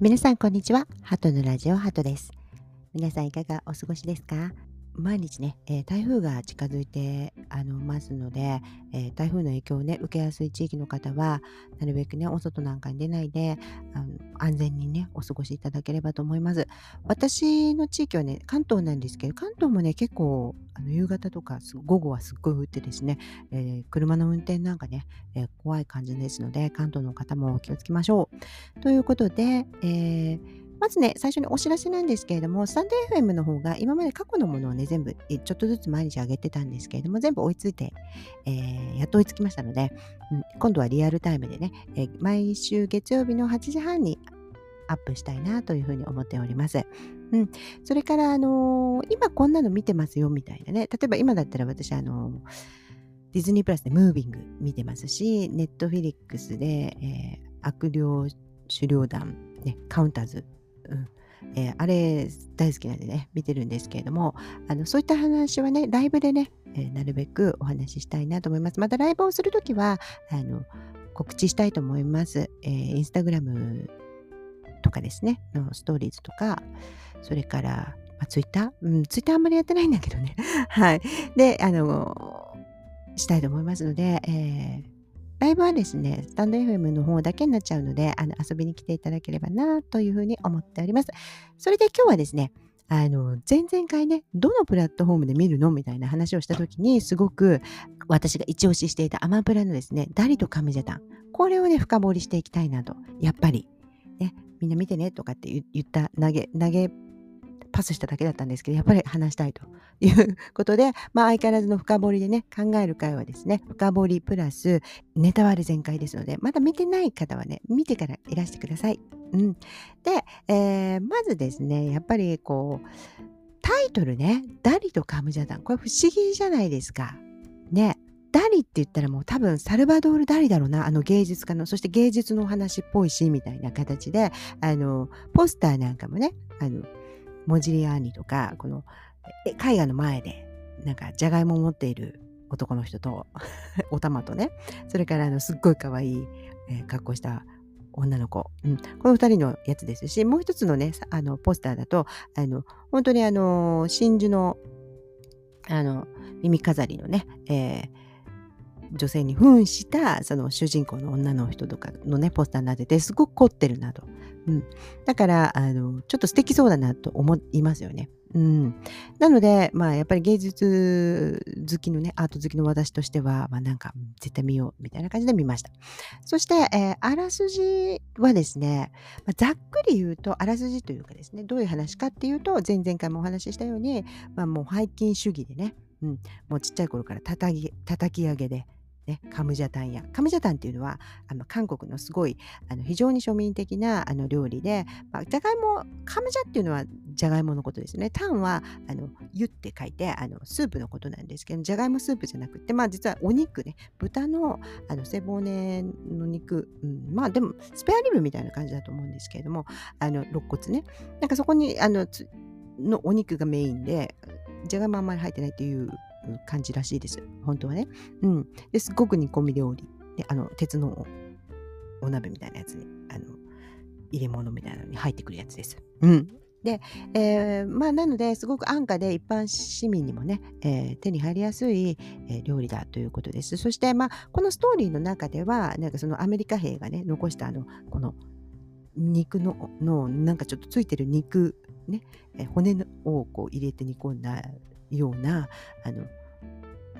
皆さんこんにちは。ハトのラジオハトです。皆さんいかがお過ごしですか？毎日ね、えー、台風が近づいてあのますので、えー、台風の影響をね、受けやすい地域の方は、なるべくね、お外なんかに出ないで、あの安全にね、お過ごしいただければと思います。私の地域はね、関東なんですけど、関東もね、結構、あの夕方とか午後はすっごい降ってですね、えー、車の運転なんかね、え怖い感じですので、関東の方も気をつけましょう。ということで、えーまずね、最初にお知らせなんですけれども、スタンド FM の方が今まで過去のものをね、全部ちょっとずつ毎日上げてたんですけれども、全部追いついて、えー、やっと追いつきましたので、うん、今度はリアルタイムでね、えー、毎週月曜日の8時半にアップしたいなというふうに思っております。うん、それから、あのー、今こんなの見てますよみたいなね、例えば今だったら私、あのディズニープラスでムービング見てますし、ネットフィリックスで、えー、悪霊狩猟団、ね、カウンターズうんえー、あれ大好きなんでね、見てるんですけれども、あのそういった話はね、ライブでね、えー、なるべくお話ししたいなと思います。またライブをするときはあの告知したいと思います。えー、インスタグラムとかですね、のストーリーズとか、それから、まあ、ツイッター？うん、ツイッターあんまりやってないんだけどね。はい。で、あの、したいと思いますので、えーライブはですね、スタンド FM の方だけになっちゃうので、あの遊びに来ていただければなというふうに思っております。それで今日はですね、あの、前々回ね、どのプラットフォームで見るの？みたいな話をしたときに、すごく私が一押ししていたアマプラのですね、ダリとカムジャタン。これをね、深掘りしていきたいなと。やっぱり、ね、みんな見てねとかって言った投げ、投げパスしただけだったんですけど、やっぱり話したいということで、まあ相変わらずの深掘りでね、考える会はですね、深掘りプラスネタ割れ全開ですので、まだ見てない方はね、見てからいらしてください。うん。で、えー、まずですね、やっぱりこう、タイトルね、ダリとカムジャダン。これ不思議じゃないですか。ね。ダリって言ったらもう多分サルバドール・ダリだろうな、あの芸術家の、そして芸術のお話っぽいし、みたいな形で、あの、ポスターなんかもね、あの、モジリアーニとか、この絵画の前で、なんか、じゃがいもを持っている男の人と、お玉とね、それからあのすっごい可愛い、えー、格好した女の子、うん、この2人のやつですし、もう一つのね、あのポスターだと、あの本当にあの真珠のあの耳飾りのね、えー女性に扮したその主人公の女の人とかのねポスターになっててすごく凝ってるなと、うん、だからあのちょっと素敵そうだなと思いますよね。うん、なので、まあ、やっぱり芸術好きのね、アート好きの私としては、まあ、なんか、絶対見よう、みたいな感じで見ました。そして、えー、あらすじはですね、まあ、ざっくり言うと、あらすじというかですね、どういう話かっていうと、前々回もお話ししたように、まあ、もう背筋主義でね、うん、もうちっちゃい頃から叩き叩き上げで、ね、カムジャタンやカムジャタンっていうのはあの韓国のすごいあの非常に庶民的なあの料理で、まあ、じゃがいもカムジャっていうのはじゃがいものことですね。タンはあのユって書いてあのスープのことなんですけどじゃがいもスープじゃなくて、まあ、実はお肉ね豚のあの背骨の肉、うん、まあでもスペアリブみたいな感じだと思うんですけれどもあの肋骨ね。なんかそこにあののお肉がメインでじゃがいもあんまり入ってないっていう感じらしいです。本当はね。うん。ですごく煮込み料理。であの鉄のお鍋みたいなやつにあの入れ物みたいなのに入ってくるやつです。うん。で、えー、まあなのですごく安価で一般市民にもね、えー、手に入りやすい、え、料理だということです。そしてまあこのストーリーの中ではなんかそのアメリカ兵がね残したあのこの肉ののなんかちょっとついてる肉ね、え骨をこう入れて煮込んだようなあの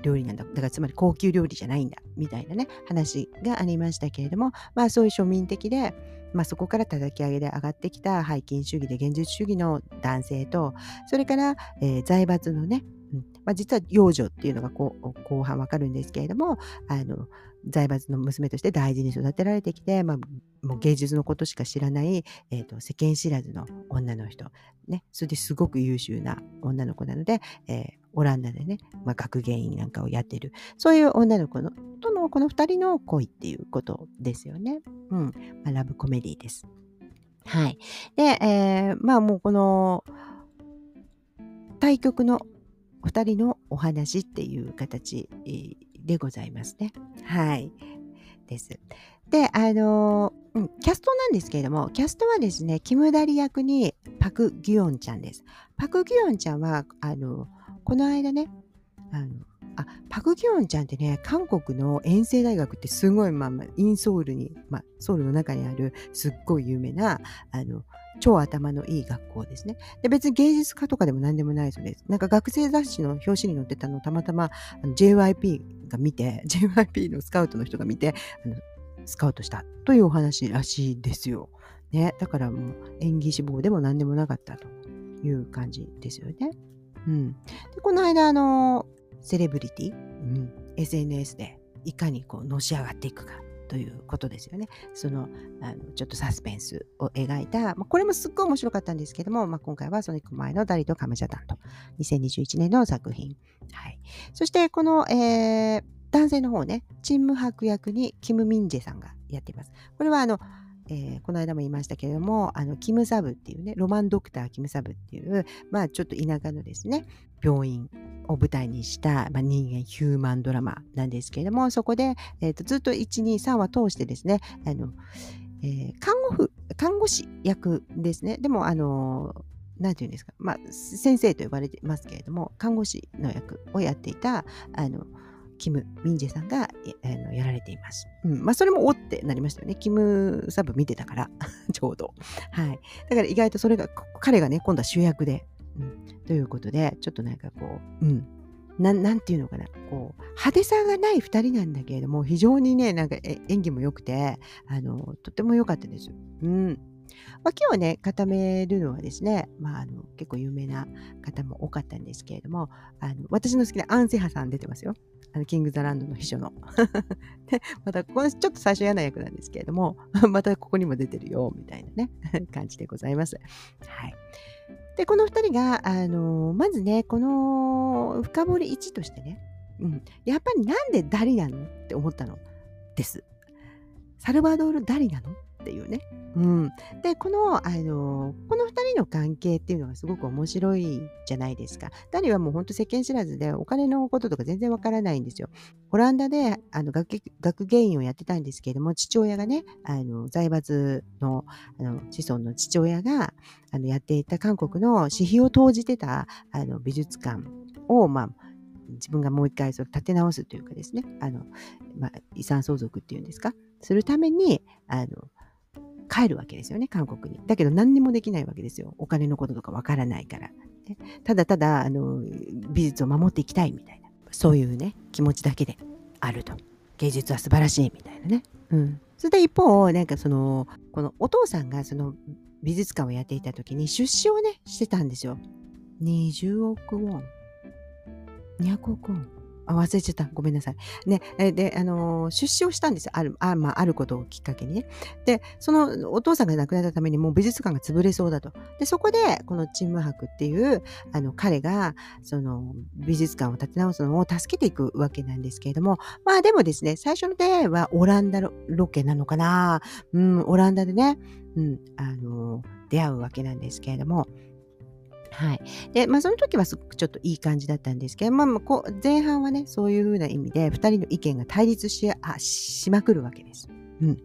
料理なんだ。だからつまり高級料理じゃないんだみたいなね話がありましたけれどもまあそういう庶民的で、まあ、そこから叩き上げで上がってきた背筋主義で現実主義の男性とそれから、えー、財閥のね、まあ、実は養女っていうのがこう後半わかるんですけれどもあの財閥の娘として大事に育てられてきて、まあ、もう芸術のことしか知らない、えーと、世間知らずの女の人、ね、それですごく優秀な女の子なので、えー、オランダでね、まあ、学芸員なんかをやってるそういう女の子のとのこの2人の恋っていうことですよね。うんまあ、ラブコメディです。はい。で、えー、まあもうこの対局の2人のお話っていう形でございますね。はい。です。で、あの、うん、キャストなんですけれども、キャストはですね、キムダリ役にパク・ギヨンちゃんです。パク・ギヨンちゃんは、あのこの間ね、あのあパク・ギヨンちゃんってね韓国の遠征大学ってすごい、まあまあ、インソウルに、まあ、ソウルの中にあるすっごい有名なあの超頭のいい学校ですね。で別に芸術家とかでも何でもないそうです。なんか学生雑誌の表紙に載ってたのをたまたまあの JYP が見て JYP のスカウトの人が見てあのスカウトしたというお話らしいですよ。ね、だからもう演技志望でも何でもなかったという感じですよね。うん、でこの間あのセレブリティ、うん、SNS でいかにこうのし上がっていくか。ということですよね。そのあのちょっとサスペンスを描いた、まあ、これもすっごい面白かったんですけども、まあ、今回はその1個前のダリとカムジャタンと2021年の作品。はい、そしてこの、えー、男性の方ね、チンムハク役にキム・ミンジェさんがやっています。これはあのえー、この間も言いましたけれども、あの、キムサブっていうね、ロマンドクターキムサブっていう、まあちょっと田舎のですね、病院を舞台にした、まあ、人間ヒューマンドラマなんですけれども、そこで、えーと、ずっと1、2、3話通してですね、あの、えー、看護婦、看護師役ですね。でも、あの、なんていうんですか、まあ、先生と呼ばれてますけれども、看護師の役をやっていた、あの、キム・ミンジェさんがやられています。うん。まあ、それもおってなりましたよね。キムサブ見てたから、ちょうど。はい。だから意外とそれが、彼がね、今度は主役で、うん。ということで、ちょっとなんかこう、うん。ななんていうのかな、こう、派手さがない2人なんだけれども、非常にね、なんか演技も良くて、あの、とても良かったです。うん。まあ、今日はね、固めるのはですね、まあ、あの結構有名な方も多かったんですけれども、あの私の好きなアン・セハさん出てますよ。あのキング・ザ・ランドの秘書の。で、また、これちょっと最初嫌な役なんですけれども、またここにも出てるよ、みたいなね、感じでございます。はい。で、この2人が、あのまずね、この深掘り1としてね、うん、やっぱりなんでダリなのって思ったのです。サルバドール・ダリなのていうね。うん、でこのあのこの2人の関係っていうのがすごく面白いじゃないですか。ダリはもう本当世間知らずでお金のこととか全然わからないんですよ。オランダであの学学芸員をやってたんですけれども父親がねあの財閥のあの子孫の父親があのやっていた韓国の私費を投じてたあの美術館を、まあ、自分がもう一回それ立て直すというかですねあの、まあ、遺産相続っていうんですかするためにあの帰るわけですよね、韓国に。だけど何にもできないわけですよ。お金のこととかわからないから。ね、ただただあの美術を守っていきたいみたいな、そういうね、気持ちだけであると。芸術は素晴らしいみたいなね。うん。それで一方、なんかその、このお父さんがその美術館をやっていた時に出資をね、してたんですよ。20億ウォン。200億ウォン。あ、忘れちゃった。ごめんなさい。ね、で、あのー、出資をしたんですよ。ある、あ,、まあ、あることをきっかけにね。で、そのお父さんが亡くなったためにもう美術館が潰れそうだと。で、そこで、このチーム博っていう、あの、彼が、その、美術館を建て直すのを助けていくわけなんですけれども、まあでもですね、最初の出会いはオランダロケなのかな。うん、オランダでね、うん、あのー、出会うわけなんですけれども、はい。で、まあ、その時はすごくちょっといい感じだったんですけど、まあ、こ前半はね、そういうふうな意味で、2人の意見が対立しあしまくるわけです。うん。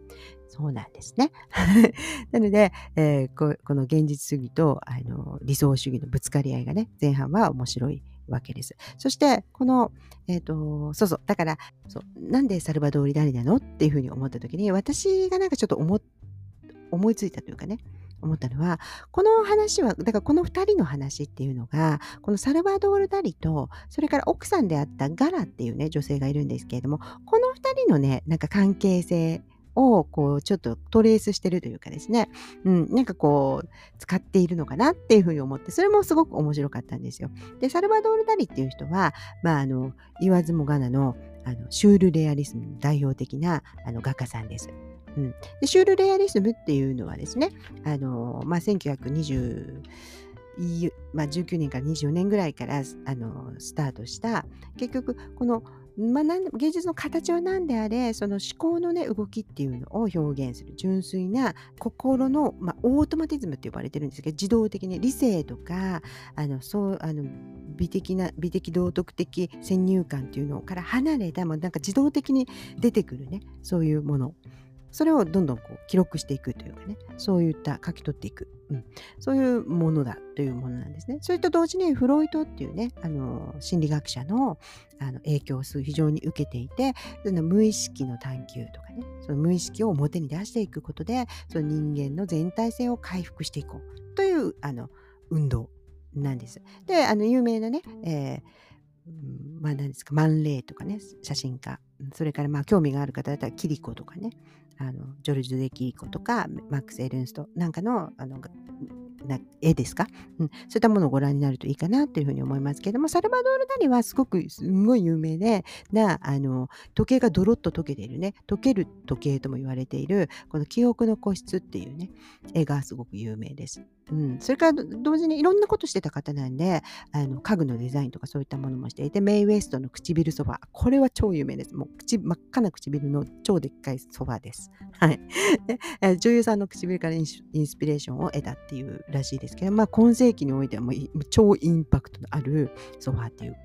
そうなんですね。なので、えー、ここの現実主義とあの理想主義のぶつかり合いがね、前半は面白いわけです。そして、この、えっ、ー、と、そうそう、だからそうなんでサルバドーリ・ダリなのっていうふうに思った時に、私がなんかちょっと思思いついたというかね、思ったのは、この話は、だからこの2人の話っていうのが、このサルバドール・ダリと、それから奥さんであったガラっていうね、女性がいるんですけれども、この2人のね、なんか関係性をこうちょっとトレースしてるというかですね、うん、なんかこう使っているのかなっていうふうに思ってそれもすごく面白かったんですよ。でサルバドール・ダリっていう人は、まあ、あの言わずもがなのあのシュールレアリスムの代表的なあの画家さんです。うん、でシュールレアリスムっていうのはですね、あのまあ、1920まあ、19年から24年ぐらいからあのスタートした結局このまあ、芸術の形は何であれその思考のね動きっていうのを表現する純粋な心の、まあ、オートマティズムって呼ばれてるんですけど自動的に理性とかあのそうあの美的な美的道徳的先入観っていうのから離れたもうなんか自動的に出てくるねそういうもの。それをどんどんこう記録していくというかねそういった書き取っていく、うん、そういうものだというものなんですね。それと同時にフロイトっていうねあの心理学者のあの影響を非常に受けていてその無意識の探求とかねその無意識を表に出していくことでその人間の全体性を回復していこうというあの運動なんです。であの有名なね、えーまあ何ですか、マンレイとかね、写真家。それからまあ興味がある方だったらキリコとかね、あのジョルジュ・デ・キリコとかマックス・エルンストなんかのあのな絵ですか、うん、そういったものをご覧になるといいかなというふうに思いますけれどもサルバドール・ダリはすごくすごい有名でなあの時計がドロッと溶けているね溶ける時計とも言われているこの記憶の個室っていうね絵がすごく有名です。うん、それから同時にいろんなことしてた方なんであの家具のデザインとかそういったものもしていてメイ・ウェストの唇そばこれは超有名ですもう口真っ赤な唇の超でっかいそばです、はい、で女優さんの唇からインスピレーションを得たっていうらしいですけど、まあ、今世紀においてはもう超インパクトのあるソファっていう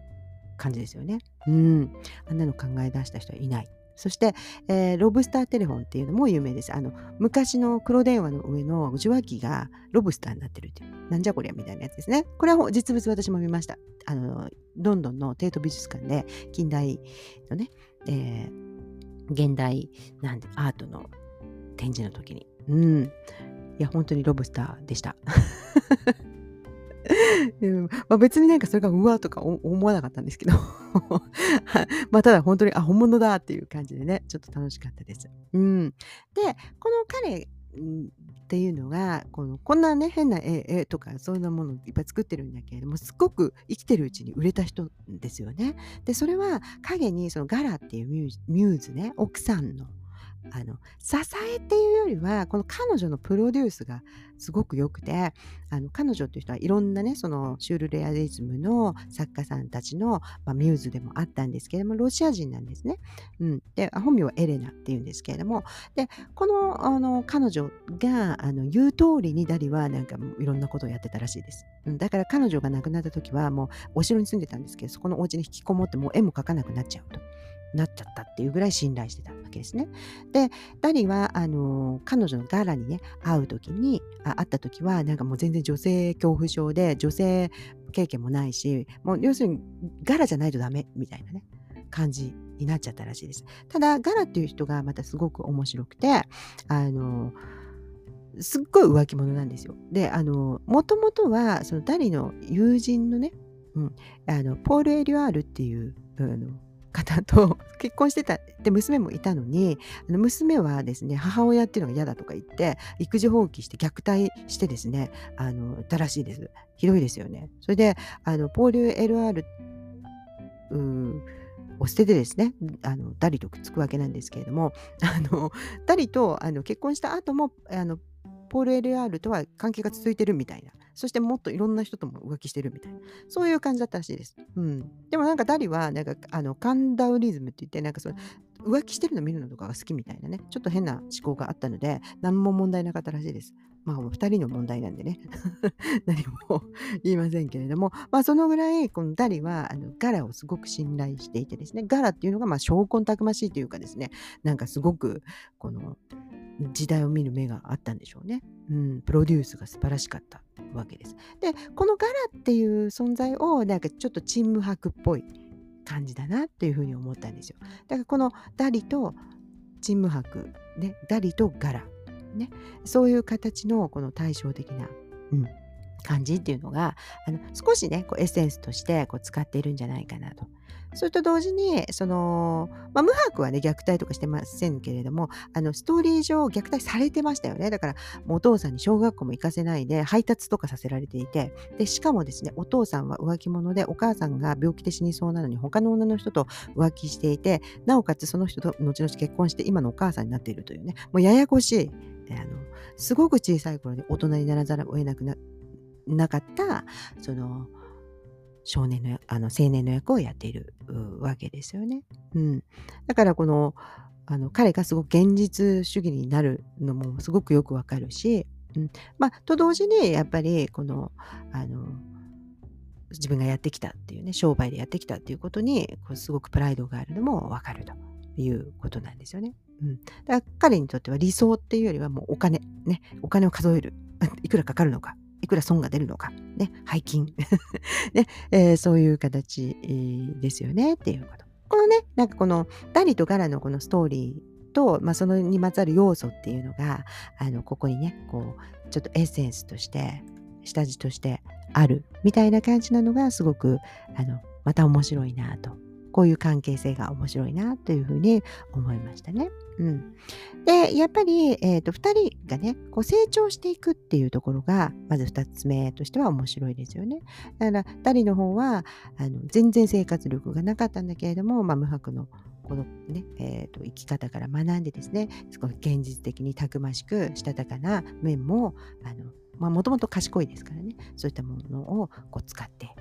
感じですよね。うん。あんなの考え出した人はいない。そして、えー、ロブスターテレフォンっていうのも有名です。あの昔の黒電話の上の受話器がロブスターになってるっていう、なんじゃこりゃみたいなやつですね。これは実物私も見ました。あのロンドンのテート美術館で近代のね、えー、現代なんアートの展示の時に。うん。いや、本当にロブスターでした。まあ、別になんかそれがうわとか思わなかったんですけど まあただ本当にあ本物だっていう感じでねちょっと楽しかったです。うん、でこの彼っていうのがこのこんなね変な絵絵とかそういうものいっぱい作ってるんだけれどもすごく生きてるうちに売れた人ですよね。でそれは影にそのガラっていうミューズね奥さんのあの支えっていうよりはこの彼女のプロデュースがすごく良くてあの彼女っていう人はいろんなねそのシュールレアリズムの作家さんたちの、まあ、ミューズでもあったんですけれどもロシア人なんですね。うん、で本名はエレナっていうんですけれどもでこのあの彼女があの言う通りにダリはなんかいろんなことをやってたらしいです。うん、だから彼女が亡くなった時はもうお城に住んでたんですけどそこのお家に引きこもってもう絵も描かなくなっちゃうと。なっちゃったっていうぐらい信頼してたわけですね。で、ダリは、あの、彼女のガラにね、会う時に、あ会った時は、なんかもう全然女性恐怖症で、女性経験もないし、もう要するにガラじゃないとダメみたいなね、感じになっちゃったらしいです。ただ、ガラっていう人がまたすごく面白くて、あの、すっごい浮気者なんですよ。で、あの、もともとは、そのダリの友人のね、うん、あのポール・エリュアールっていう、あの方と結婚してたで娘もいたのに娘はですね母親っていうのが嫌だとか言って育児放棄して虐待してですねあのたらしいです。ひどいですよね。それであのポール LR を捨ててですねあのダリとくっつくわけなんですけれどもあのダリとあの結婚した後もあのポール LR とは関係が続いてるみたいな。そしてもっといろんな人とも浮気してるみたいな、そういう感じだったらしいです。うん。でもなんかダリは、なんか、あの、カンダウリズムって言って、なんかその、浮気してるの見るのとかが好きみたいなね、ちょっと変な思考があったので、何も問題なかったらしいです。まあ、2人の問題なんでね、何も言いませんけれども、まあ、そのぐらい、このダリは、あのガラをすごく信頼していてですね、ガラっていうのが、まあ、証拠たくましいというかですね、なんかすごく、この、時代を見る目があったんでしょうね。うん、プロデュースが素晴らしかったわけです。で、このガラっていう存在をなんかちょっとチーム博っぽい感じだなっていうふうに思ったんですよ。だからこのダリとチーム博、ね、ダリとガラ、ね、そういう形のこの対照的な、うん、感じっていうのがあの少しねこうエッセンスとしてこう使っているんじゃないかなとそれと同時に、その、まあ、無白はね、虐待とかしてませんけれども、あの、ストーリー上虐待されてましたよね。だから、お父さんに小学校も行かせないで、配達とかさせられていて、で、しかもですね、お父さんは浮気者で、お母さんが病気で死にそうなのに、他の女の人と浮気していて、なおかつその人と後々結婚して、今のお母さんになっているというね、もうややこしい、あの、すごく小さい頃に大人にならざるを得なくななかった、その、少年のあの青年の役をやっているわけですよね。うん、だからこのあの彼がすごく現実主義になるのもすごくよくわかるし、うん、まあと同時にやっぱりこのあの自分がやってきたっていうね商売でやってきたっていうことにこうすごくプライドがあるのもわかるということなんですよね。うん、だから彼にとっては理想っていうよりはもうお金ねお金を数える。いくらかかるのか。いくら損が出るのか、ね、背筋、ねえー、そういう形、ですよねっていうこと。このね、なんかこのダリとガラのこのストーリーと、まあ、そのにまつわる要素っていうのが、あの、ここにね、こう、ちょっとエッセンスとして、下地としてあるみたいな感じなのがすごく、あの、また面白いなと。こういう関係性が面白いなというふうに思いましたね。うん、でやっぱり、えーと、2人がねこう成長していくっていうところがまず2つ目としては面白いですよね。だから2人の方はあの全然生活力がなかったんだけれども、まあ、無白のこのね、えーと、生き方から学んでですねすごい現実的にたくましくしたたかな面ももともと賢いですからねそういったものをこう使って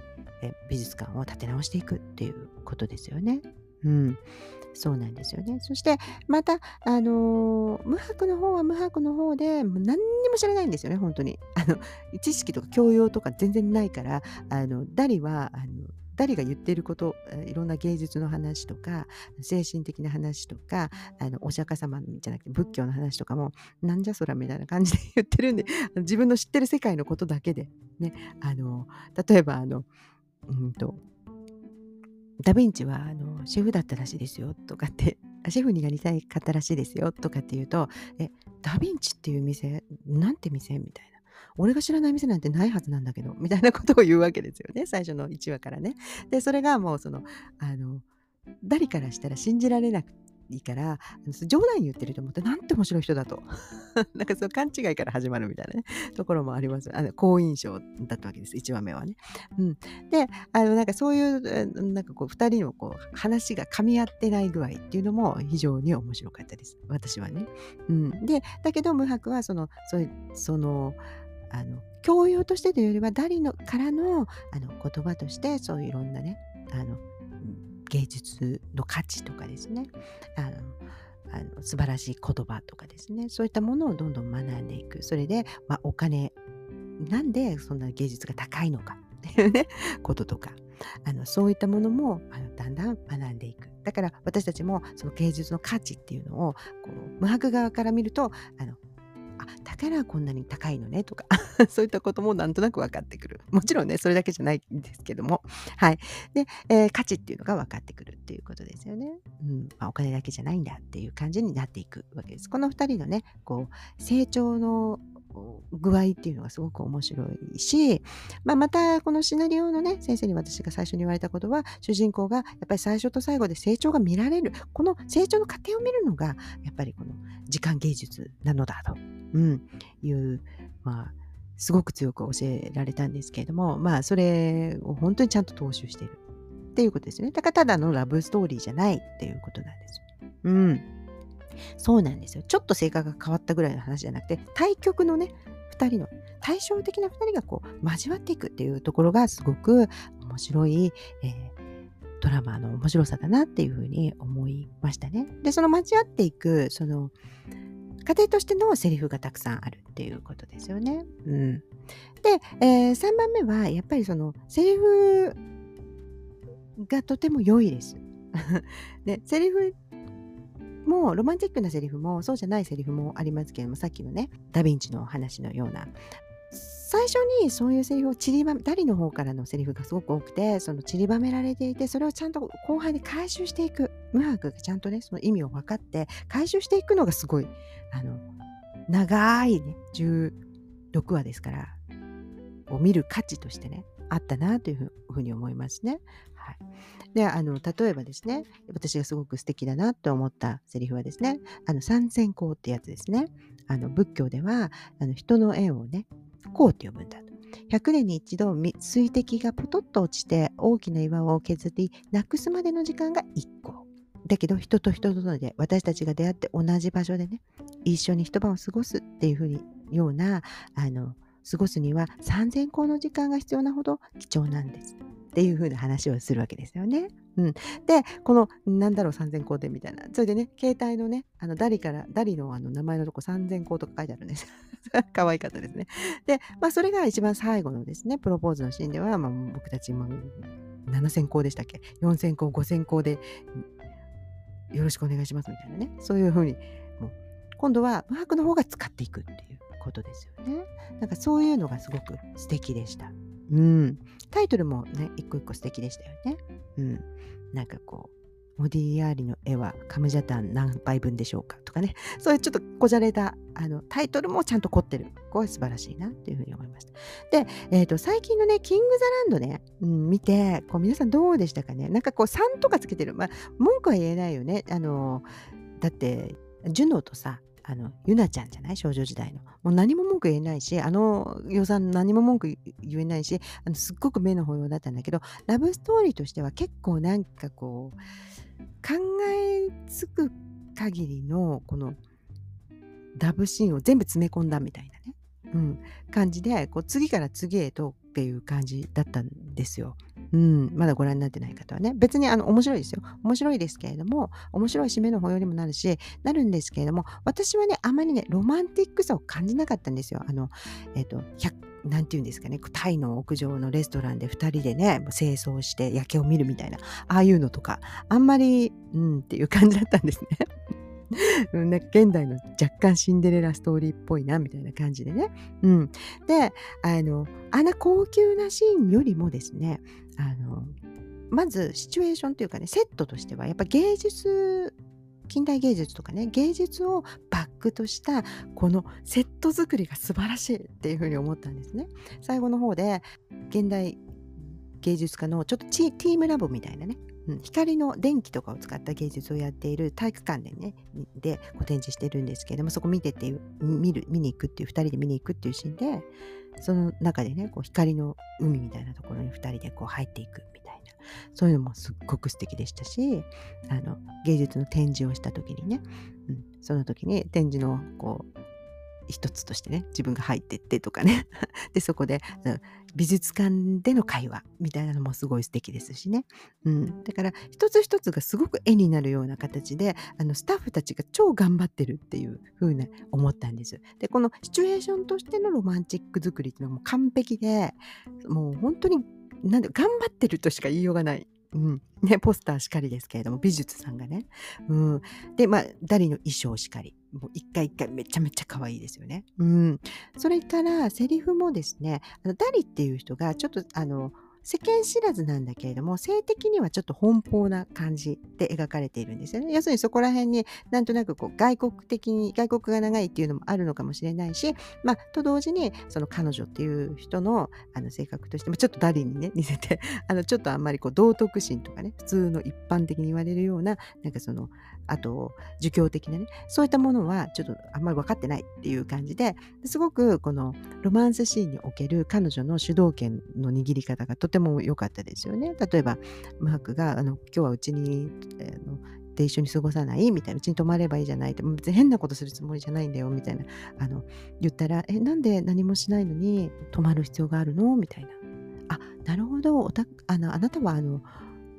美術館を建て直していくっていうことですよね。うん、そうなんですよね。そして、また、あのー、無白の方は無白の方で、もう何にも知らないんですよね、本当に。あの、知識とか教養とか全然ないから、あの、ダリは、あの、ダリが言ってることいろんな芸術の話とか精神的な話とかあのお釈迦様じゃなくて仏教の話とかもなんじゃそらみたいな感じで言ってるんで自分の知ってる世界のことだけでねあの例えばあのうんとダヴィンチはあのシェフだったらしいですよとかってシェフになりたい方らしいですよとかって言うとえダヴィンチっていう店なんて店みたいな。俺が知らない店なんてないはずなんだけどみたいなことを言うわけですよね最初の1話からね。でそれがもうそのあの誰からしたら信じられなくいいから冗談言ってると思ってなんて面白い人だと。なんかその勘違いから始まるみたいな、ね、ところもあります。あの好印象だったわけです1話目はね。うん、であのなんかそういうなんかこう2人のこう話が噛み合ってない具合っていうのも非常に面白かったです。私はね。うん、でだけど無白はそのそそのあの教養としてというよりはダリのからのあの言葉としてそういういろんなねあの芸術の価値とかですね。あのあの素晴らしい言葉とかですね。そういったものをどんどん学んでいく。それで、まあ、お金なんでそんな芸術が高いのか。っていうね こととか。あのそういったものもあのだんだん学んでいく。だから私たちもその芸術の価値っていうのをこう無白側から見るとあのあだからこんなに高いのねとか そういったこともなんとなく分かってくる。もちろんねそれだけじゃないんですけども。はい。で、えー、価値っていうのが分かってくるっていうことですよね、うん。まあ、お金だけじゃないんだっていう感じになっていくわけです。この2人のねこう成長の具合っていうのがすごく面白いし、まあ、またこのシナリオのね先生に私が最初に言われたことは主人公がやっぱり最初と最後で成長が見られる。この成長の過程を見るのがやっぱりこの時間芸術なのだと、うん、いうまあすごく強く教えられたんですけれどもまあそれを本当にちゃんと踏襲しているっていうことですねだからただのラブストーリーじゃないっていうことなんですうんそうなんですよ。ちょっと性格が変わったぐらいの話じゃなくて、対極のね、2人の、対照的な2人がこう、交わっていくっていうところがすごく面白い、えー、ドラマの面白さだなっていうふうに思いましたね。で、その交わっていく、その、家庭としてのセリフがたくさんあるっていうことですよね。うん。で、えー、3番目は、やっぱりその、セリフがとても良いです。で、セリフもロマンチックなセリフもそうじゃないセリフもありますけれどもさっきのねダ・ヴィンチの話のような最初にそういうセリフを散りばめダリの方からのセリフがすごく多くてその散りばめられていてそれをちゃんと後半に回収していく無白がちゃんとねその意味を分かって回収していくのがすごいあの長いね16話ですからを見る価値としてねあったなというふうに思いますね。はい、であの例えばですね私がすごく素敵だなと思ったセリフはですねあの三千光ってやつですねあの仏教ではあの人の縁をね光って呼ぶんだと。100年に一度水滴がポトッと落ちて大きな岩を削りなくすまでの時間が1個だけど人と人とで私たちが出会って同じ場所でね一緒に一晩を過ごすっていうふうにようなあの過ごすには3000光の時間が必要なほど貴重なんです。っていう風な話をするわけですよね。うん、でこのなんだろう3000光点みたいなそれでね携帯のねあのダリからダリのあの名前のとこ3000光とか書いてあるんです 可愛かったですねでまあそれが一番最後のですねプロポーズのシーンでは、まあ、僕たち、まあ、7000光でしたっけ？4000光5000光でよろしくお願いしますみたいなねそういうふうにもう今度はワークの方が使っていくっていうことですよねなんかそういうのがすごく素敵でしたうん。タイトルもね、一個一個素敵でしたよね。うん。なんかこ、モディアーリの絵はカムジャタン何杯分でしょうかとかね、そういうちょっとこじゃれたあのタイトルもちゃんと凝ってる。ここは素晴らしいなというふうに思いました。で、え、ー、と、最近のね、キング・ザ・ランドね、うん、見て、こう皆さんどうでしたかね？なんかこう3とかつけてる。まあ、文句は言えないよね。あの、だって、ジュノーとさ、あの、ゆなちゃんじゃない？少女時代の。もう何も文句言えないし、あの予算何も文句言えないし、あのすっごく目の保養だったんだけど、ラブストーリーとしては結構なんかこう、考えつく限りのこのダブシーンを全部詰め込んだみたいなね、うん、感じで、こう次から次へとっていう感じだったんですよ。うん、まだご覧になってない方はね。別にあの面白いですよ。面白いですけれども、面白い締めの保養にもなるし、なるんですけれども、私はね、あまりね、ロマンティックさを感じなかったんですよ。あの、えっ、ー、と、なんて言うんですかね、タイの屋上のレストランで2人でね、清掃して夜景を見るみたいな、ああいうのとか、あんまり、うんっていう感じだったんですね。なんか現代の若干シンデレラストーリーっぽいなみたいな感じでね。うん、であのあんな高級なシーンよりもですねあのまずシチュエーションというかねセットとしてはやっぱ芸術近代芸術とかね芸術をバックとしたこのセット作りが素晴らしいっていうふうに思ったんですね。最後の方で現代芸術家のちょっとティームラボみたいなね光の電気とかを使った芸術をやっている体育館でねでこう展示してるんですけれどもそこ見てて見る見に行くっていう2人で見に行くっていうシーンでその中でねこう光の海みたいなところに2人でこう入っていくみたいなそういうのもすっごく素敵でしたしあの芸術の展示をした時にね、うん、その時に展示のこう一つとしてね自分が入ってってとかね。でそこで、美術館での会話みたいなのもすごい素敵ですしね、うん、だから一つ一つがすごく絵になるような形であのスタッフたちが超頑張ってるっていう風な思ったんですでこのシチュエーションとしてのロマンチック作りっていうのはもう完璧でもう本当になんで頑張ってるとしか言いようがない。うん。ね、ポスターしかりですけれども美術さんがね、うん、でまあダリの衣装しかり。もう一回一回めちゃめちゃ可愛いですよね。うん。それからセリフもですね、あのダリっていう人がちょっとあの世間知らずなんだけれども性的にはちょっと奔放な感じで描かれているんですよね。要するにそこら辺になんとなくこう外国的に外国が長いっていうのもあるのかもしれないし、まあ、と同時にその彼女っていう人のあの性格としてもちょっとダリにね似せて あのちょっとあんまりこう道徳心とかね普通の一般的に言われるようななんかそのあと儒教的なねそういったものはちょっとあんまり分かってないっていう感じですごくこのロマンスシーンにおける彼女の主導権の握り方がとてもても良かったですよね。例えば、マークが、あの、今日はうちに、あの、で一緒に過ごさない？みたいな、うちに泊まればいいじゃない？って、別に変なことするつもりじゃないんだよ、みたいな、あの、言ったら、え、なんで何もしないのに泊まる必要があるの？みたいな。あ、なるほど、おたあのあなたは、あの、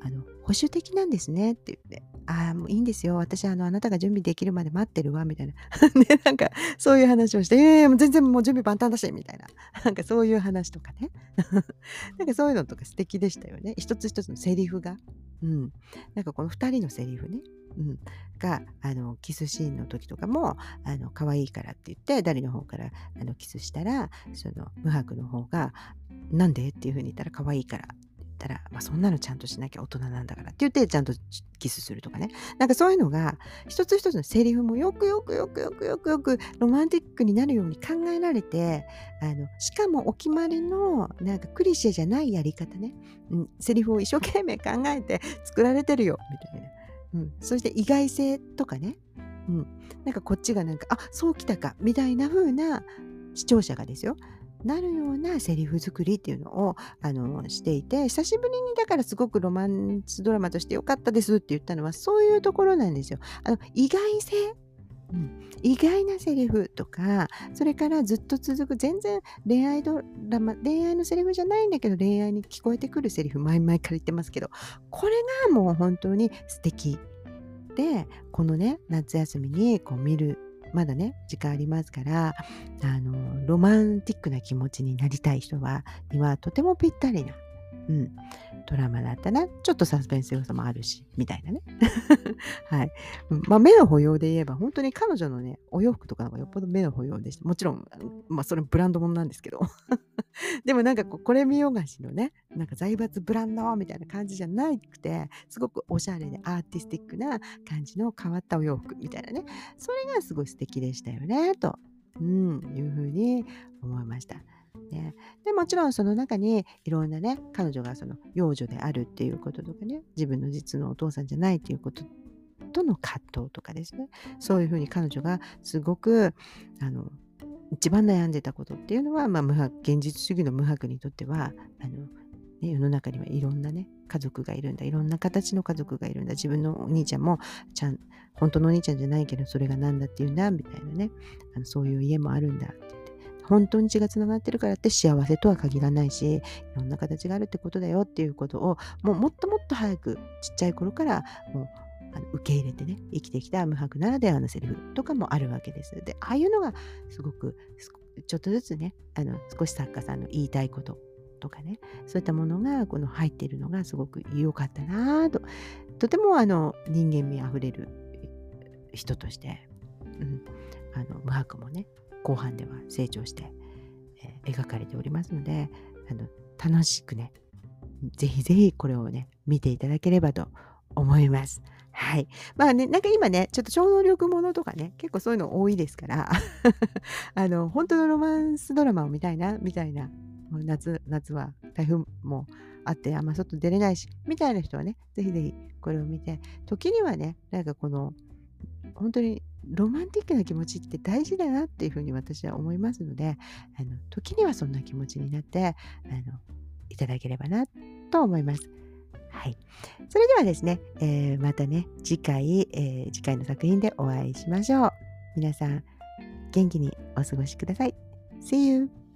あの保守的なんですねって言って、ああ、もういいんですよ。私、あの、あなたが準備できるまで待ってるわ、みたいな。ね、なんか、そういう話をして、ええー、もう全然もう準備万端だし、みたいな。なんかそういう話とかね。なんかそういうのとか素敵でしたよね。一つ一つのセリフが。うん。なんかこの2人のセリフね。うん、があのキスシーンの時とかもあの可愛いからって言ってダリの方からあのキスしたらその無白の方が「なんで?」っていう風に言ったら可愛いからったら、まあ、そんなのちゃんとしなきゃ大人なんだからって言ってちゃんとキスするとかね。なんかそういうのが一つ一つのセリフもよくよくよくよくよくよくロマンティックになるように考えられてあのしかもお決まりのなんかクリシェじゃないやり方ね、うん、セリフを一生懸命考えて 作られてるよみたいな、うん、そして意外性とかね。うん、なんかこっちがなんかあそうきたかみたいな風な視聴者がですよ。なるようなセリフ作りっていうのをあのしていて久しぶりにだからすごくロマンスドラマとして良かったですって言ったのはそういうところなんですよ。あの意外性。うん、意外なセリフとかそれからずっと続く全然恋愛ドラマ恋愛のセリフじゃないんだけど恋愛に聞こえてくるセリフ前々から言ってますけどこれがもう本当に素敵でこのね夏休みにこう見るまだね時間ありますからあのロマンティックな気持ちになりたい人はにはとてもぴったりなうん、ドラマだったらちょっとサスペンス要素もあるしみたいなね。はい、まあ、目の保養で言えば本当に彼女のねお洋服とかの方がよっぽど目の保養でした。もちろんまあそれブランドものなんですけど。でもなんかこれ見よがしのねなんか財閥ブランドみたいな感じじゃなくてすごくおしゃれでアーティスティックな感じの変わったお洋服みたいなね。それがすごい素敵でしたよねと、うん、いうふうに思いました。ね、でもちろんその中にいろんなね彼女がその幼女であるっていうこととかね自分の実のお父さんじゃないっていうこととの葛藤とかですね。そういうふうに彼女がすごくあの一番悩んでたことっていうのは、まあ、無白現実主義の無白にとってはあの、ね、世の中にはいろんなね家族がいるんだいろんな形の家族がいるんだ自分のお兄ちゃんもちゃん本当のお兄ちゃんじゃないけどそれが何だっていうんだみたいなねあのそういう家もあるんだって本当に血がつながってるからって幸せとは限らないしいろんな形があるってことだよっていうことをもうもっともっと早くちっちゃい頃からもうあの受け入れてね生きてきた無白ならではのセリフとかもあるわけです。でああいうのがすごくちょっとずつねあの少し作家さんの言いたいこととかねそういったものがこの入っているのがすごく良かったなととてもあの人間味あふれる人として、うん、あの無白もね後半では成長して、えー、描かれておりますのであの楽しくねぜひぜひこれをね見ていただければと思います。はい。まあね、なんか今ね、ちょっと超能力ものとかね、結構そういうの多いですから あの、本当のロマンスドラマを見たいな、みたいな、夏、夏は台風もあって、あんま外出れないし、みたいな人はね、ぜひぜひこれを見て、時にはね、なんかこの、本当にロマンティックな気持ちって大事だなっていうふうに私は思いますのであの時にはそんな気持ちになってあのいただければなと思います。はい。それではですね、えー、またね、次回、えー、次回の作品でお会いしましょう。皆さん、元気にお過ごしください。See you!